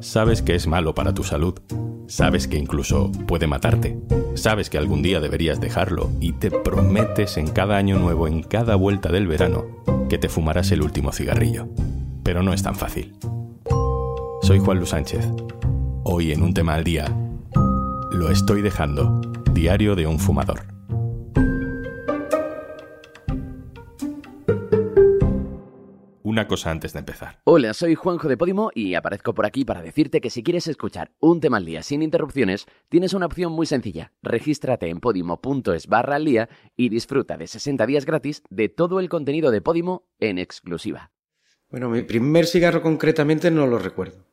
Sabes que es malo para tu salud. Sabes que incluso puede matarte. Sabes que algún día deberías dejarlo y te prometes en cada año nuevo, en cada vuelta del verano, que te fumarás el último cigarrillo. Pero no es tan fácil. Soy Juan Luis Sánchez. Hoy en un tema al día, lo estoy dejando. Diario de un fumador. Una cosa antes de empezar. Hola, soy Juanjo de Podimo y aparezco por aquí para decirte que si quieres escuchar un tema al día sin interrupciones, tienes una opción muy sencilla. Regístrate en podimo.es barra al día y disfruta de 60 días gratis de todo el contenido de Podimo en exclusiva. Bueno, mi primer cigarro concretamente no lo recuerdo.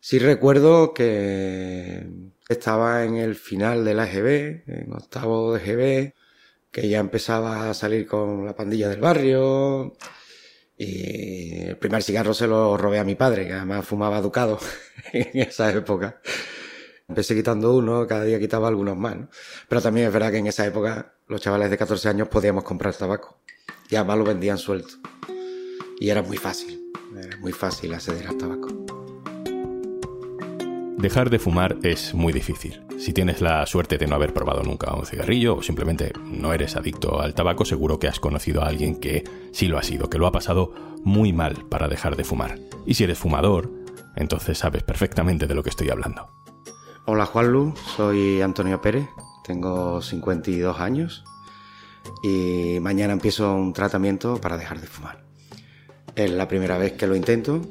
Sí recuerdo que estaba en el final de la EGB, en octavo de EGB, que ya empezaba a salir con la pandilla del barrio, y el primer cigarro se lo robé a mi padre, que además fumaba ducado en esa época. Empecé quitando uno, cada día quitaba algunos más. Pero también es verdad que en esa época los chavales de 14 años podíamos comprar tabaco. Y además lo vendían suelto. Y era muy fácil, muy fácil acceder al tabaco. Dejar de fumar es muy difícil. Si tienes la suerte de no haber probado nunca un cigarrillo o simplemente no eres adicto al tabaco, seguro que has conocido a alguien que sí lo ha sido, que lo ha pasado muy mal para dejar de fumar. Y si eres fumador, entonces sabes perfectamente de lo que estoy hablando. Hola Juanlu, soy Antonio Pérez, tengo 52 años y mañana empiezo un tratamiento para dejar de fumar. Es la primera vez que lo intento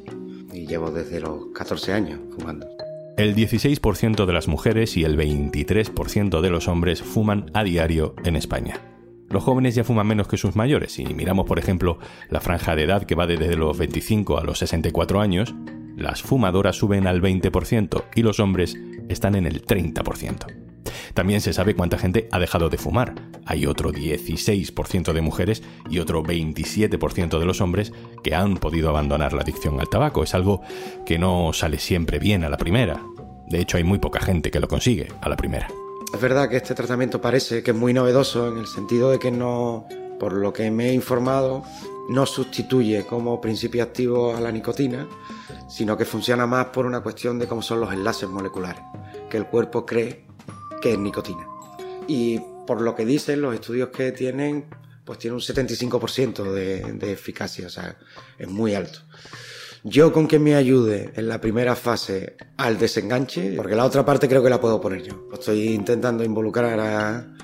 y llevo desde los 14 años fumando. El 16% de las mujeres y el 23% de los hombres fuman a diario en España. Los jóvenes ya fuman menos que sus mayores. Si miramos, por ejemplo, la franja de edad que va desde los 25 a los 64 años, las fumadoras suben al 20% y los hombres están en el 30%. También se sabe cuánta gente ha dejado de fumar. Hay otro 16% de mujeres y otro 27% de los hombres que han podido abandonar la adicción al tabaco. Es algo que no sale siempre bien a la primera. De hecho, hay muy poca gente que lo consigue a la primera. Es verdad que este tratamiento parece que es muy novedoso en el sentido de que no, por lo que me he informado, no sustituye como principio activo a la nicotina, sino que funciona más por una cuestión de cómo son los enlaces moleculares, que el cuerpo cree que es nicotina. Y por lo que dicen los estudios que tienen, pues tiene un 75% de, de eficacia, o sea, es muy alto. Yo con que me ayude en la primera fase al desenganche, porque la otra parte creo que la puedo poner yo. Estoy intentando involucrar a,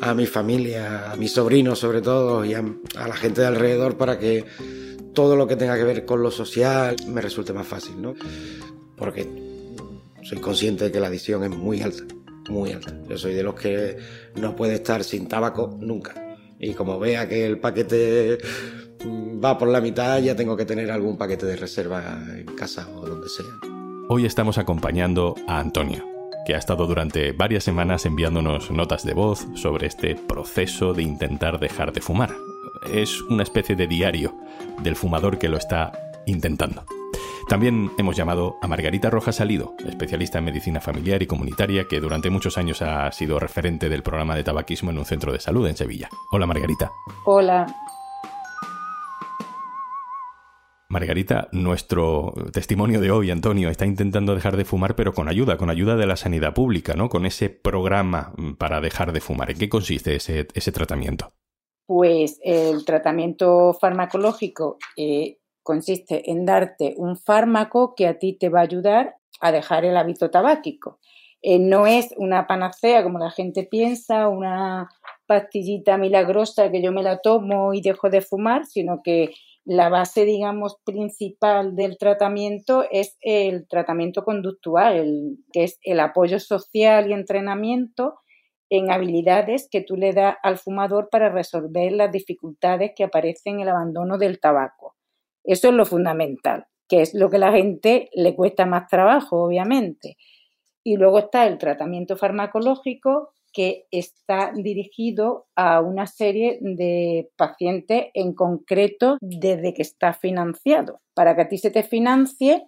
a mi familia, a mis sobrinos sobre todo, y a, a, la gente de alrededor para que todo lo que tenga que ver con lo social me resulte más fácil, ¿no? Porque soy consciente de que la adicción es muy alta muy alta. Yo soy de los que no puede estar sin tabaco nunca. Y como vea que el paquete va por la mitad, ya tengo que tener algún paquete de reserva en casa o donde sea. Hoy estamos acompañando a Antonio, que ha estado durante varias semanas enviándonos notas de voz sobre este proceso de intentar dejar de fumar. Es una especie de diario del fumador que lo está intentando. También hemos llamado a Margarita Rojas Salido, especialista en medicina familiar y comunitaria que durante muchos años ha sido referente del programa de tabaquismo en un centro de salud en Sevilla. Hola Margarita. Hola. Margarita, nuestro testimonio de hoy, Antonio, está intentando dejar de fumar, pero con ayuda, con ayuda de la sanidad pública, ¿no? Con ese programa para dejar de fumar. ¿En qué consiste ese, ese tratamiento? Pues el tratamiento farmacológico eh, consiste en darte un fármaco que a ti te va a ayudar a dejar el hábito tabáquico. Eh, no es una panacea como la gente piensa, una pastillita milagrosa que yo me la tomo y dejo de fumar, sino que la base, digamos, principal del tratamiento es el tratamiento conductual, que es el apoyo social y entrenamiento en habilidades que tú le das al fumador para resolver las dificultades que aparecen en el abandono del tabaco. Eso es lo fundamental, que es lo que a la gente le cuesta más trabajo, obviamente. Y luego está el tratamiento farmacológico, que está dirigido a una serie de pacientes en concreto desde que está financiado. Para que a ti se te financie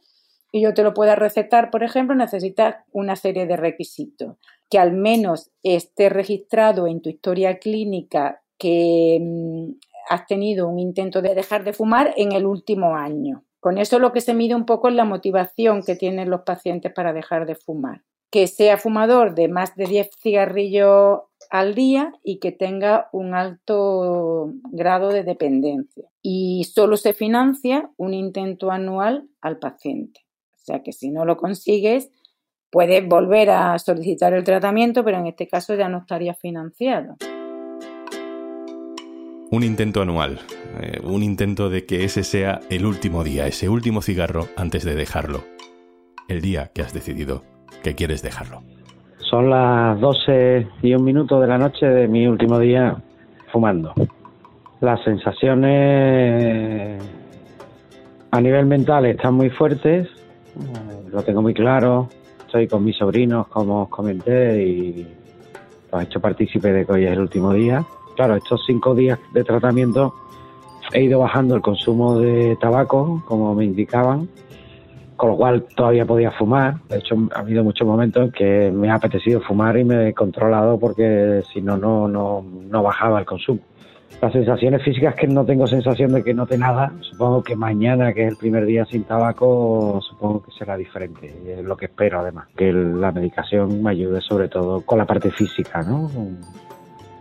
y yo te lo pueda recetar, por ejemplo, necesitas una serie de requisitos. Que al menos esté registrado en tu historia clínica que mm, has tenido un intento de dejar de fumar en el último año. Con eso lo que se mide un poco es la motivación que tienen los pacientes para dejar de fumar. Que sea fumador de más de 10 cigarrillos al día y que tenga un alto grado de dependencia. Y solo se financia un intento anual al paciente. O sea que si no lo consigues, puedes volver a solicitar el tratamiento, pero en este caso ya no estaría financiado. Un intento anual, eh, un intento de que ese sea el último día, ese último cigarro antes de dejarlo. El día que has decidido que quieres dejarlo. Son las 12 y un minuto de la noche de mi último día fumando. Las sensaciones a nivel mental están muy fuertes, eh, lo tengo muy claro. Estoy con mis sobrinos, como os comenté, y los he hecho partícipe de que hoy es el último día. Claro, estos cinco días de tratamiento he ido bajando el consumo de tabaco, como me indicaban, con lo cual todavía podía fumar. De hecho, ha habido muchos momentos en que me ha apetecido fumar y me he controlado porque si no, no, no, bajaba el consumo. Las sensaciones físicas que no tengo sensación de que note nada. Supongo que mañana, que es el primer día sin tabaco, supongo que será diferente. Es lo que espero, además. Que la medicación me ayude sobre todo con la parte física, ¿no?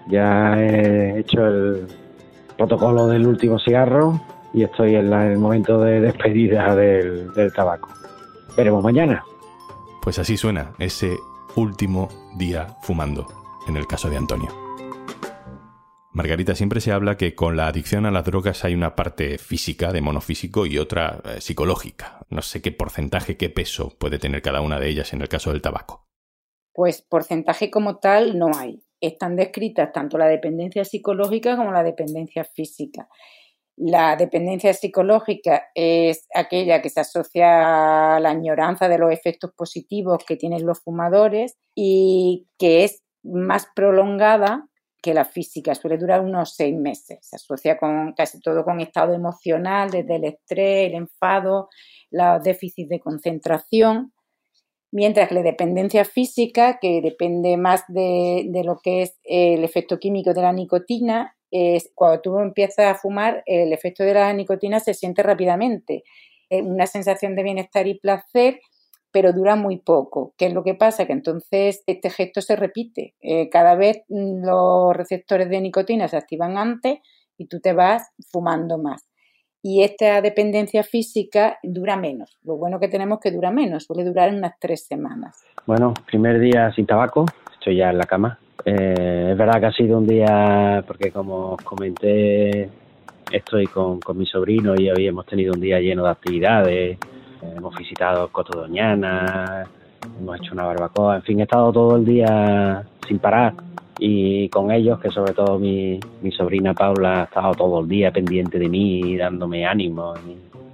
Ya he hecho el protocolo del último cigarro, y estoy en, el momento de despedida del, del tabaco. Veremos mañana. Pues así suena ese último día fumando, en el caso de Antonio. Margarita, siempre se habla que con la adicción a las drogas hay una parte física, de monofísico, y otra eh, psicológica. No sé qué porcentaje, qué peso puede tener cada una de ellas en el caso del tabaco. Pues porcentaje como tal no hay. Están descritas tanto la dependencia psicológica como la dependencia física. La dependencia psicológica es aquella que se asocia a la añoranza de los efectos positivos que tienen los fumadores y que es más prolongada que la física, suele durar unos seis meses. Se asocia con casi todo con estado emocional, desde el estrés, el enfado, los déficits de concentración, mientras que la dependencia física, que depende más de, lo que es el efecto químico de la nicotina, es cuando tú empiezas a fumar, el efecto de la nicotina se siente rápidamente. Una sensación de bienestar y placer, pero dura muy poco. ¿Qué es lo que pasa? Que entonces este gesto se repite. Eh, cada vez los receptores de nicotina se activan antes y tú te vas fumando más. Y esta dependencia física dura menos. Lo bueno que tenemos que dura menos, suele durar unas tres semanas. Bueno, primer día sin tabaco, estoy ya en la cama, eh, es verdad que ha sido un día, porque como os comenté, estoy con, con mi sobrino y hoy hemos tenido un día lleno de actividades. hemos visitado Coto Doñana, hemos hecho una barbacoa, en fin, he estado todo el día sin parar y con ellos, que sobre todo mi, sobrina Paula ha estado todo el día pendiente de mí, dándome ánimo,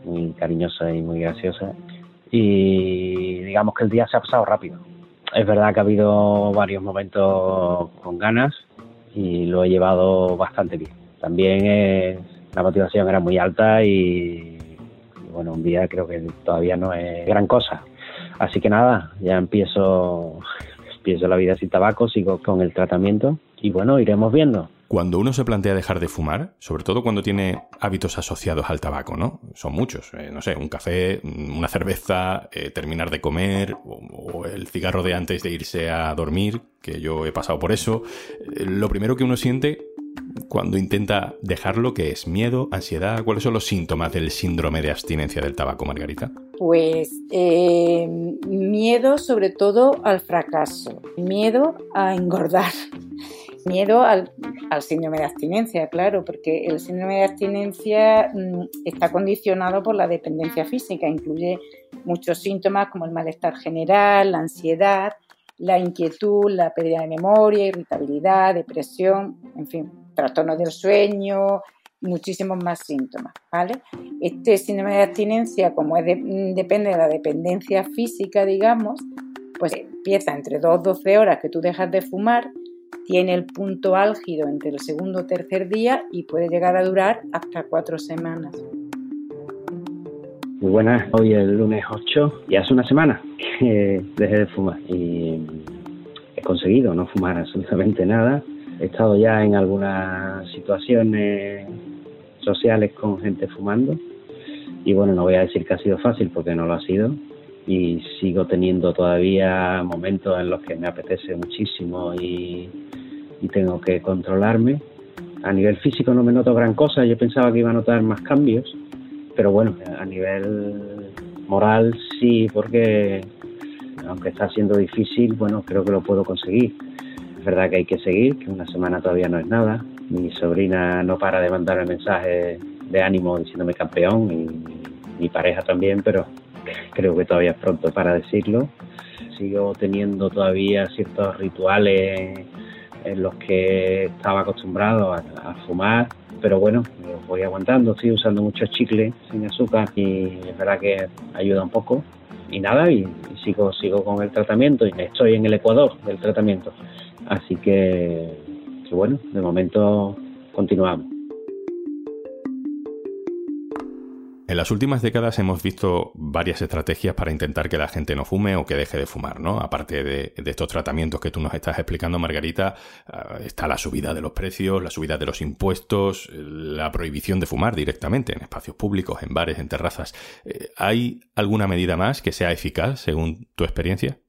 muy cariñosa y muy graciosa. Y digamos que el día se ha pasado rápido es verdad que ha habido varios momentos con ganas y lo he llevado bastante bien. También la motivación era muy alta y, bueno, un día creo que todavía no es gran cosa. Así que nada, ya empiezo, empiezo la vida sin tabaco, sigo con el tratamiento y bueno, iremos viendo. Cuando uno se plantea dejar de fumar, sobre todo cuando tiene hábitos asociados al tabaco, ¿no? Son muchos, eh, no sé, un café, una cerveza, eh, terminar de comer, o, el cigarro de antes de irse a dormir, que yo he pasado por eso. Eh, lo primero que uno siente cuando intenta dejarlo, que es miedo, ansiedad, ¿cuáles son los síntomas del síndrome de abstinencia del tabaco, Margarita? Pues miedo sobre todo al fracaso, miedo a engordar Miedo al, síndrome de abstinencia, claro, porque el síndrome de abstinencia mm, está condicionado por la dependencia física, incluye muchos síntomas como el malestar general, la ansiedad, la inquietud, la pérdida de memoria, irritabilidad, depresión, en fin, trastornos del sueño, muchísimos más síntomas, ¿vale? Este síndrome de abstinencia, como es mm, depende de la dependencia física, digamos, pues empieza entre 2 12 horas que tú dejas de fumar tiene el punto álgido entre el segundo o tercer día y puede llegar a durar hasta cuatro semanas. Muy buenas, hoy es el lunes 8 y hace una semana que dejé de fumar y he conseguido no fumar absolutamente nada. He estado ya en algunas situaciones sociales con gente fumando Y bueno, no voy a decir que ha sido fácil porque no lo ha sido y sigo teniendo todavía momentos en los que me apetece muchísimo y, tengo que controlarme. A nivel físico no me noto gran cosa, yo pensaba que iba a notar más cambios, pero bueno, a nivel moral sí, porque aunque está siendo difícil, bueno, creo que lo puedo conseguir. Es verdad que hay que seguir, que una semana todavía no es nada. Mi sobrina no para de mandarme mensajes de ánimo diciéndome campeón y mi pareja también, pero creo que todavía es pronto para decirlo. Sigo teniendo todavía ciertos rituales en los que estaba acostumbrado a, fumar, pero bueno, voy aguantando, estoy usando mucho chicle sin azúcar y es verdad que ayuda un poco. Y nada, y, sigo, sigo con el tratamiento y estoy en el Ecuador del tratamiento. Así que, bueno, de momento continuamos. En las últimas décadas hemos visto varias estrategias para intentar que la gente no fume o que deje de fumar, ¿no? Aparte de, estos tratamientos que tú nos estás explicando, Margarita, ah, está la subida de los precios, la subida de los impuestos, la prohibición de fumar directamente en espacios públicos, en bares, en terrazas. Eh, ¿Hay alguna medida más que sea eficaz según tu experiencia?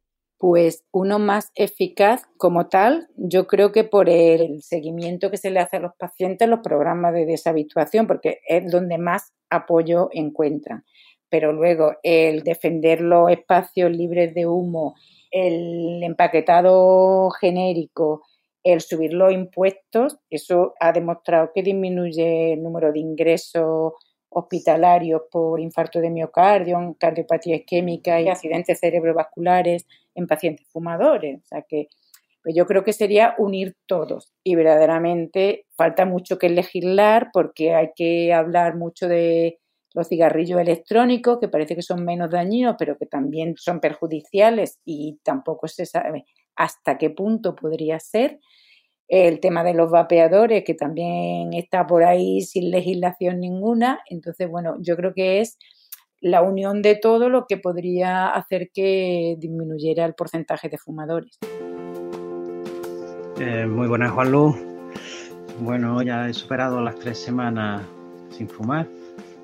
Pues uno más eficaz como tal, yo creo que por el seguimiento que se le hace a los pacientes, los programas de deshabituación, porque es donde más apoyo encuentran. Pero luego el defender los espacios libres de humo, el empaquetado genérico, el subir los impuestos, eso ha demostrado que disminuye el número de ingresos hospitalarios por infarto de miocardio, cardiopatía isquémica y accidentes cerebrovasculares en pacientes fumadores. O sea que pues yo creo que sería unir todos y verdaderamente falta mucho que legislar porque hay que hablar mucho de los cigarrillos electrónicos que parece que son menos dañinos pero que también son perjudiciales y tampoco se sabe hasta qué punto podría ser. El tema de los vapeadores que también está por ahí sin legislación ninguna. Entonces, bueno, yo creo que es la unión de todo lo que podría hacer que disminuyera el porcentaje de fumadores. Eh, muy buenas, Juan. Bueno, ya he superado las tres semanas sin fumar.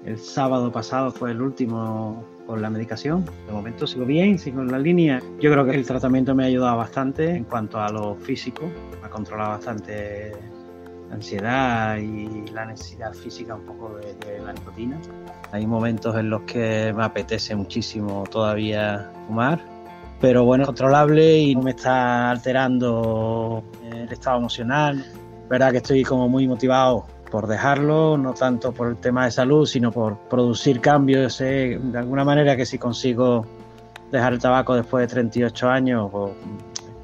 El sábado pasado fue el último con la medicación. De momento sigo bien, sigo en la línea. Yo creo que el tratamiento me ha ayudado bastante en cuanto a lo físico. Me ha controlado bastante ansiedad y la necesidad física un poco de, la nicotina. Hay momentos en los que me apetece muchísimo todavía fumar, pero bueno, controlable y no me está alterando el estado emocional. Verdad que estoy como muy motivado por dejarlo, no tanto por el tema de salud, sino por producir cambios. Sé de alguna manera que si consigo dejar el tabaco después de 38 años, pues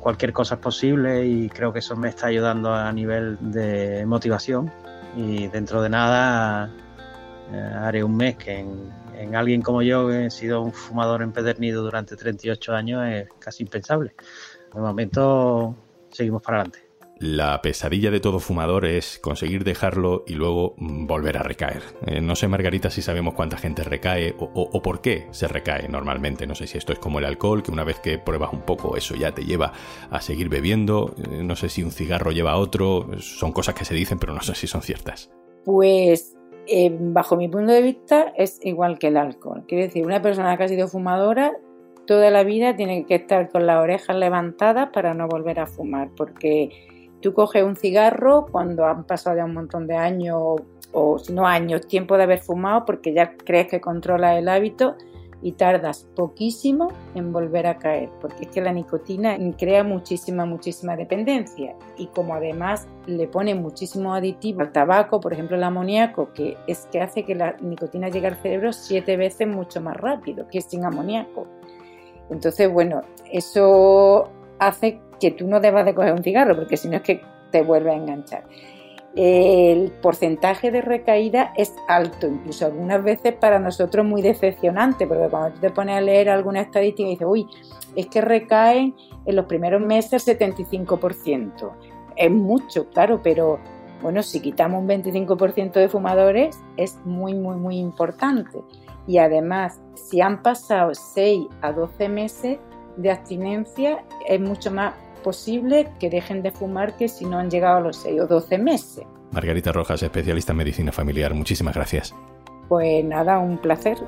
cualquier cosa es posible y creo que eso me está ayudando a nivel de motivación y dentro de nada eh, haré un mes que en, alguien como yo que he sido un fumador empedernido durante 38 años es casi impensable. De momento seguimos para adelante. La pesadilla de todo fumador es conseguir dejarlo y luego volver a recaer. Eh, no sé, Margarita, si sabemos cuánta gente recae o, por qué se recae normalmente. No sé si esto es como el alcohol, que una vez que pruebas un poco eso ya te lleva a seguir bebiendo. Eh, no sé si un cigarro lleva a otro. Son cosas que se dicen, pero no sé si son ciertas. Pues eh, bajo mi punto de vista es igual que el alcohol. Quiere decir, una persona que ha sido fumadora toda la vida tiene que estar con las orejas levantadas para no volver a fumar, porque Tú coges un cigarro cuando han pasado ya un montón de años o si no años, tiempo de haber fumado porque ya crees que controla el hábito y tardas poquísimo en volver a caer, porque es que la nicotina crea muchísima, muchísima dependencia y como además le pone muchísimo aditivo al tabaco, por ejemplo el amoníaco, que es que hace que la nicotina llegue al cerebro siete veces mucho más rápido que sin amoníaco. Entonces, bueno, eso hace que tú no debas de coger un cigarro, porque si no es que te vuelve a enganchar. El porcentaje de recaída es alto, incluso algunas veces para nosotros muy decepcionante, porque cuando tú te pones a leer alguna estadística y dices, uy, es que recaen en los primeros meses el 75%. Es mucho, claro, pero bueno, si quitamos un 25% de fumadores es muy, muy, muy importante. Y además, si han pasado 6 a 12 meses de abstinencia, es mucho más posible que dejen de fumar que si no han llegado a los 6 o 12 meses. Margarita Rojas, especialista en medicina familiar, muchísimas gracias. Pues nada, un placer.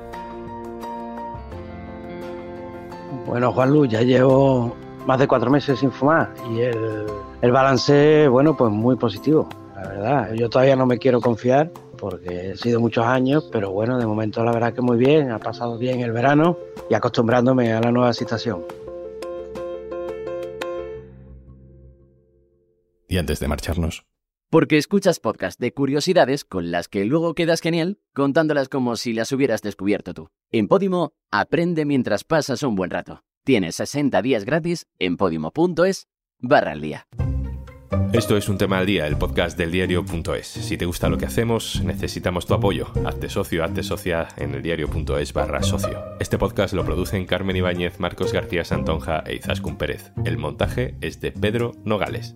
Bueno, Juan Luz, ya llevo más de cuatro meses sin fumar y el, el balance, bueno, pues muy positivo, la verdad. Yo todavía no me quiero confiar porque he sido muchos años, pero bueno, de momento la verdad que muy bien, ha pasado bien el verano y acostumbrándome a la nueva situación. Y antes de marcharnos, Porque escuchas podcast de curiosidades con las que luego quedas genial contándolas como si las hubieras descubierto tú. En Podimo, aprende mientras pasas un buen rato. Tienes 60 días gratis en podimo.es barra al día. Esto es un tema al día, el podcast del diario.es. Si te gusta lo que hacemos, necesitamos tu apoyo. Hazte socio, hazte socia en el diario.es barra socio. Este podcast lo producen Carmen Ibáñez, Marcos García Santonja e Izaskun Pérez. El montaje es de Pedro Nogales.